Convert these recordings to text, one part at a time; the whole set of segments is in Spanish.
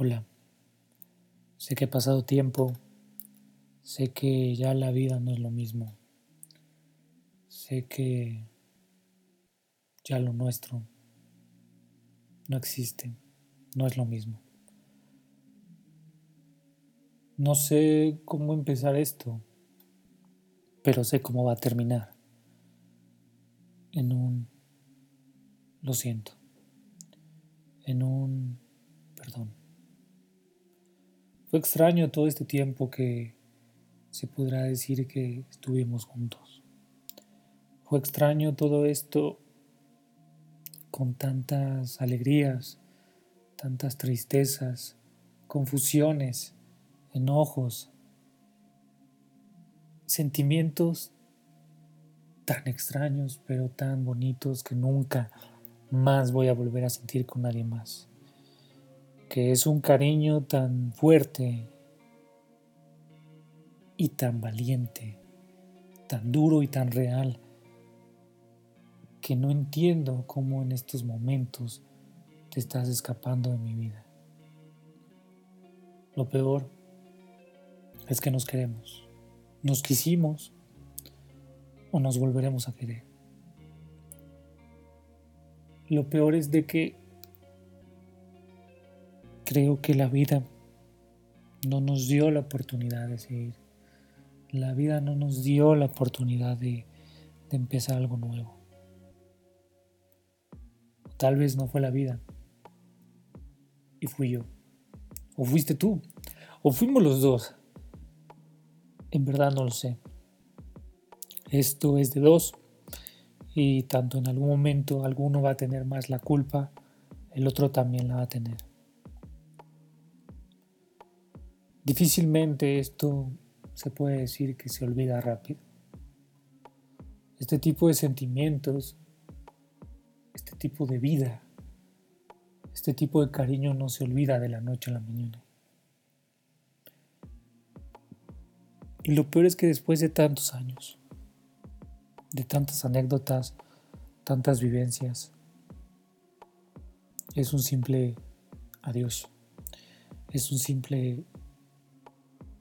Hola, sé que ha pasado tiempo, sé que ya la vida no es lo mismo, sé que ya lo nuestro no existe, no es lo mismo. No sé cómo empezar esto, pero sé cómo va a terminar. En un lo siento, en un perdón. Fue extraño todo este tiempo que se podrá decir que estuvimos juntos. Fue extraño todo esto con tantas alegrías, tantas tristezas, confusiones, enojos, sentimientos tan extraños pero tan bonitos que nunca más voy a volver a sentir con nadie más que es un cariño tan fuerte y tan valiente, tan duro y tan real, que no entiendo cómo en estos momentos te estás escapando de mi vida. Lo peor es que nos queremos, nos quisimos o nos volveremos a querer. Lo peor es de que Creo que la vida no nos dio la oportunidad de seguir. La vida no nos dio la oportunidad de, de empezar algo nuevo. Tal vez no fue la vida. Y fui yo. O fuiste tú. O fuimos los dos. En verdad no lo sé. Esto es de dos. Y tanto en algún momento alguno va a tener más la culpa, el otro también la va a tener. Difícilmente esto se puede decir que se olvida rápido. Este tipo de sentimientos, este tipo de vida, este tipo de cariño no se olvida de la noche a la mañana. Y lo peor es que después de tantos años, de tantas anécdotas, tantas vivencias, es un simple adiós, es un simple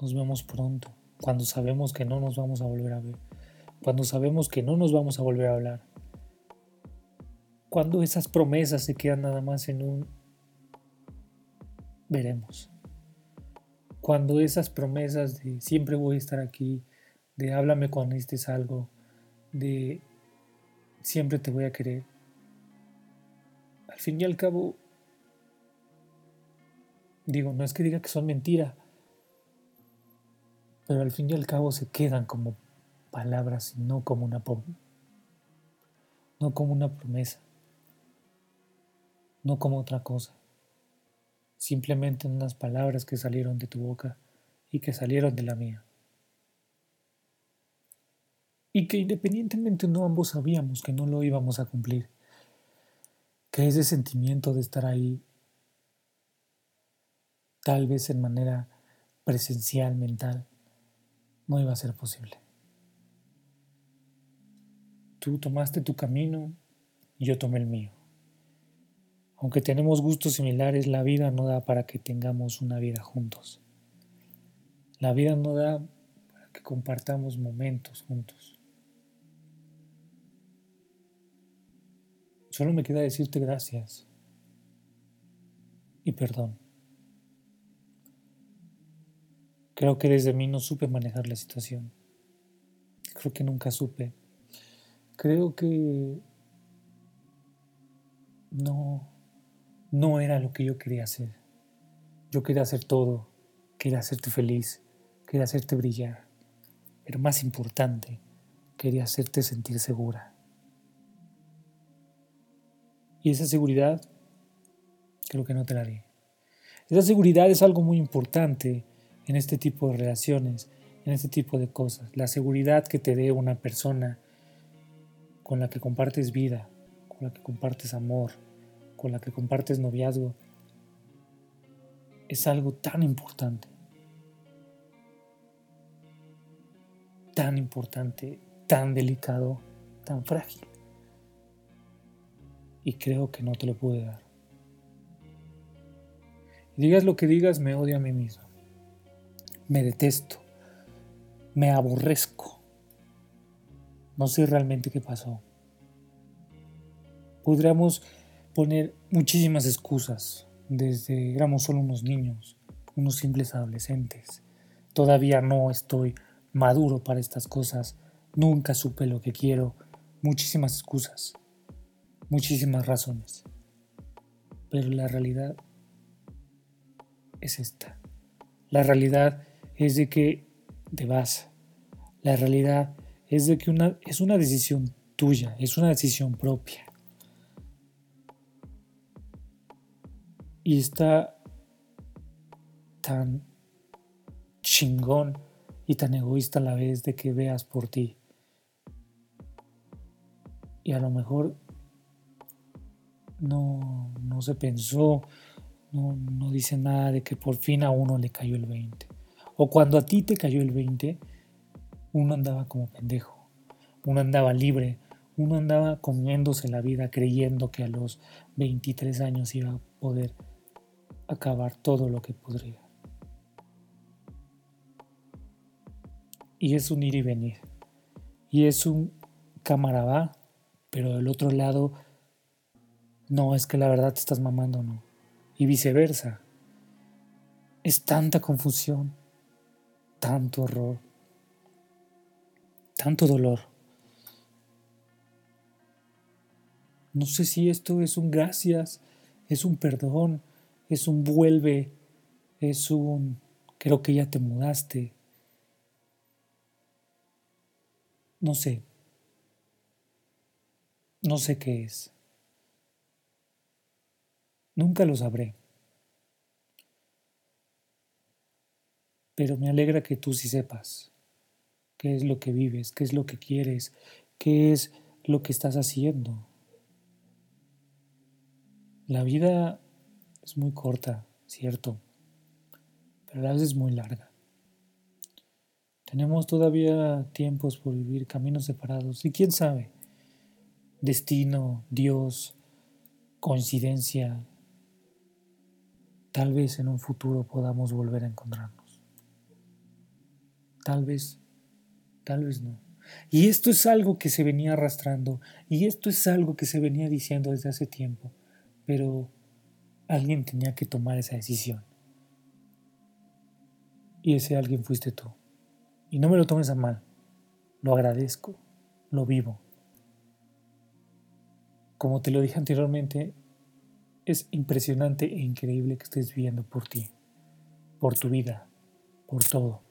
nos vemos pronto, cuando sabemos que no nos vamos a volver a ver, cuando sabemos que no nos vamos a volver a hablar, cuando esas promesas se quedan nada más en un veremos, cuando esas promesas de siempre voy a estar aquí, de háblame cuando estés algo, de siempre te voy a querer, al fin y al cabo, digo, no es que diga que son mentiras, pero al fin y al cabo se quedan como palabras y no como una no como una promesa, no como otra cosa, simplemente unas palabras que salieron de tu boca y que salieron de la mía. Y que independientemente no ambos sabíamos que no lo íbamos a cumplir, que ese sentimiento de estar ahí, tal vez en manera presencial, mental, no iba a ser posible. Tú tomaste tu camino y yo tomé el mío. Aunque tenemos gustos similares, la vida no da para que tengamos una vida juntos. La vida no da para que compartamos momentos juntos. Solo me queda decirte gracias y perdón. Creo que desde mí no supe manejar la situación. Creo que nunca supe. Creo que no, no era lo que yo quería hacer. Yo quería hacer todo. Quería hacerte feliz. Quería hacerte brillar. Pero más importante, quería hacerte sentir segura. Y esa seguridad creo que no te la di. Esa seguridad es algo muy importante en este tipo de relaciones, en este tipo de cosas. La seguridad que te dé una persona con la que compartes vida, con la que compartes amor, con la que compartes noviazgo, es algo tan importante. Tan importante, tan delicado, tan frágil. Y creo que no te lo pude dar. digas lo que digas, me odio a mí mismo. Me detesto. Me aborrezco. No sé realmente qué pasó. Podríamos poner muchísimas excusas desde éramos solo unos niños, unos simples adolescentes. Todavía no estoy maduro para estas cosas. Nunca supe lo que quiero. Muchísimas excusas. Muchísimas razones. Pero la realidad es esta. La realidad es de que te vas. La realidad es de que una, es una decisión tuya, es una decisión propia. Y está tan chingón y tan egoísta a la vez de que veas por ti. Y a lo mejor no, no se pensó, no, no dice nada de que por fin a uno le cayó el 20. O cuando a ti te cayó el 20, uno andaba como pendejo, uno andaba libre, uno andaba comiéndose la vida creyendo que a los 23 años iba a poder acabar todo lo que podría. Y es un ir y venir. Y es un cámara pero del otro lado no, es que la verdad te estás mamando, no. Y viceversa. Es tanta confusión, tanto horror, tanto dolor. No sé si esto es un gracias, es un perdón, es un vuelve, es un creo que ya te mudaste. No sé. No sé qué es. Nunca lo sabré. Pero me alegra que tú sí sepas qué es lo que vives, qué es lo que quieres, qué es lo que estás haciendo. La vida es muy corta, cierto, pero a veces es muy larga. Tenemos todavía tiempos por vivir, caminos separados, y quién sabe, destino, Dios, coincidencia, Tal vez en un futuro podamos volver a encontrarnos. Tal vez, tal vez no. Y esto es algo que se venía arrastrando y esto es algo que se venía diciendo desde hace tiempo, pero alguien tenía que tomar esa decisión. Y ese alguien fuiste tú. Y no me lo tomes a mal, lo agradezco, lo vivo. Como te lo dije anteriormente, es impresionante e increíble que estés viviendo por ti, por tu vida, por todo.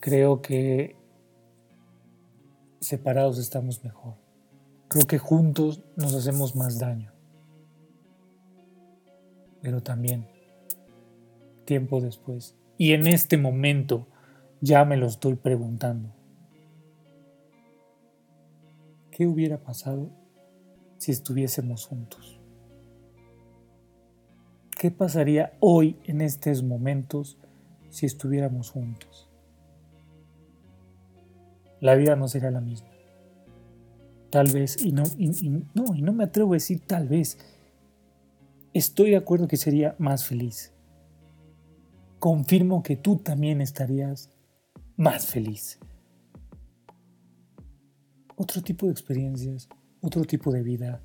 Creo que separados estamos mejor. Creo que juntos nos hacemos más daño. Pero también, tiempo después, y en este momento, ya me lo estoy preguntando. ¿Qué hubiera pasado si estuviésemos juntos? ¿Qué pasaría hoy en estos momentos si estuviéramos juntos? La vida no sería la misma. Tal vez, y no, no, y no me atrevo a decir tal vez, estoy de acuerdo que sería más feliz. Confirmo que tú también estarías más feliz. Otro tipo de experiencias, otro tipo de vida,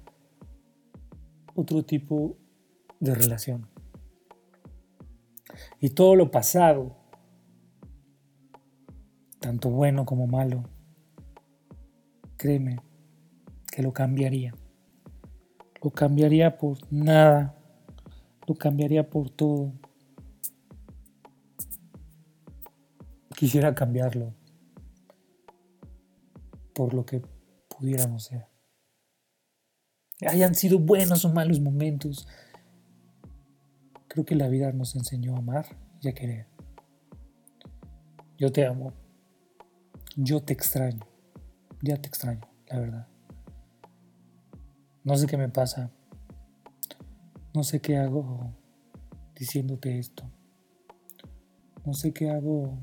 otro tipo de relación. Y todo lo pasado, tanto bueno como malo, créeme que lo cambiaría. Lo cambiaría por nada, lo cambiaría por todo. Quisiera cambiarlo por lo que pudiéramos ser. Hayan sido buenos o malos momentos, Creo que la vida nos enseñó a amar y a querer. Yo te amo. Yo te extraño. Ya te extraño, la verdad. No sé qué me pasa. No sé qué hago diciéndote esto. No sé qué hago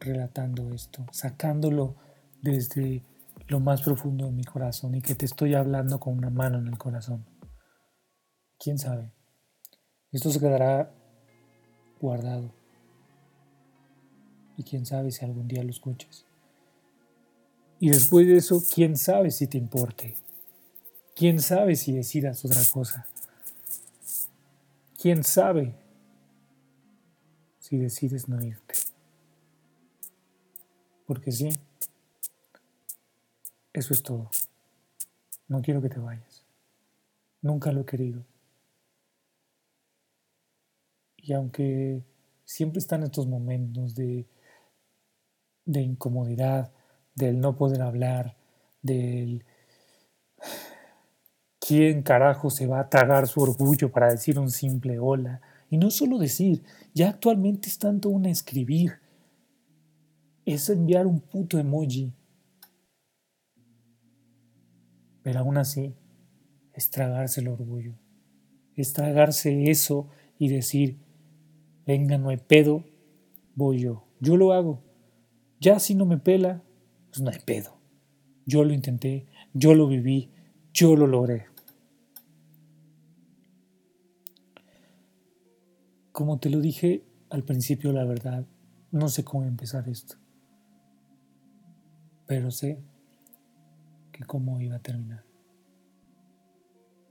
relatando esto, sacándolo desde lo más profundo de mi corazón y que te estoy hablando con una mano en el corazón. ¿Quién sabe? Esto se quedará guardado. Y quién sabe si algún día lo escuches. Y después de eso, quién sabe si te importe. Quién sabe si decidas otra cosa. Quién sabe si decides no irte. Porque sí, eso es todo. No quiero que te vayas. Nunca lo he querido. Y aunque siempre están estos momentos de, de incomodidad, del no poder hablar, del quién carajo se va a tragar su orgullo para decir un simple hola. Y no solo decir, ya actualmente es tanto un escribir, es enviar un puto emoji. Pero aún así, es tragarse el orgullo, es tragarse eso y decir, venga, no hay pedo, voy yo. Yo lo hago. Ya si no me pela, pues no hay pedo. Yo lo intenté, yo lo viví, yo lo logré. Como te lo dije al principio, la verdad, no sé cómo empezar esto. Pero sé que cómo iba a terminar.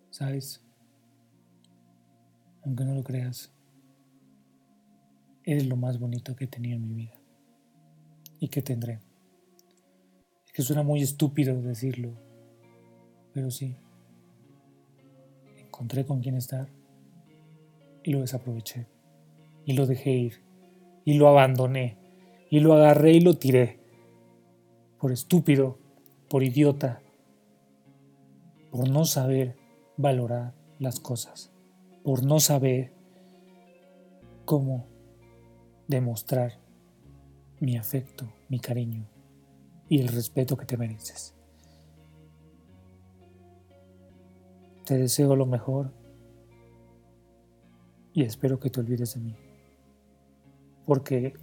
¿Sabes? Aunque no lo creas, eres lo más bonito que he tenido en mi vida y que tendré. Es que suena muy estúpido decirlo, pero sí. Encontré con quién estar y lo desaproveché y lo dejé ir y lo abandoné y lo agarré y lo tiré por estúpido, por idiota, por no saber valorar las cosas, por no saber cómo demostrar mi afecto, mi cariño y el respeto que te mereces. Te deseo lo mejor y espero que te olvides de mí. Porque,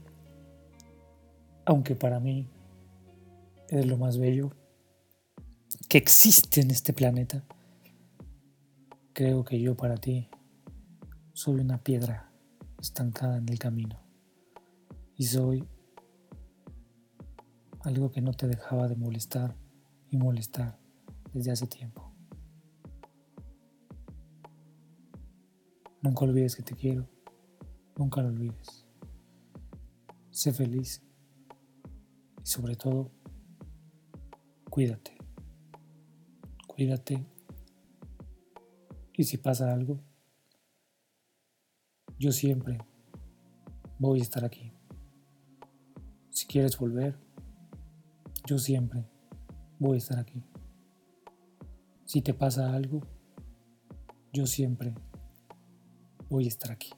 aunque para mí es lo más bello que existe en este planeta, Creo que yo para ti soy una piedra estancada en el camino y soy algo que no te dejaba de molestar y molestar desde hace tiempo. Nunca olvides que te quiero, nunca lo olvides. Sé feliz y sobre todo, cuídate. Cuídate y si pasa algo, yo siempre voy a estar aquí. Si quieres volver, yo siempre voy a estar aquí. Si te pasa algo, yo siempre voy a estar aquí.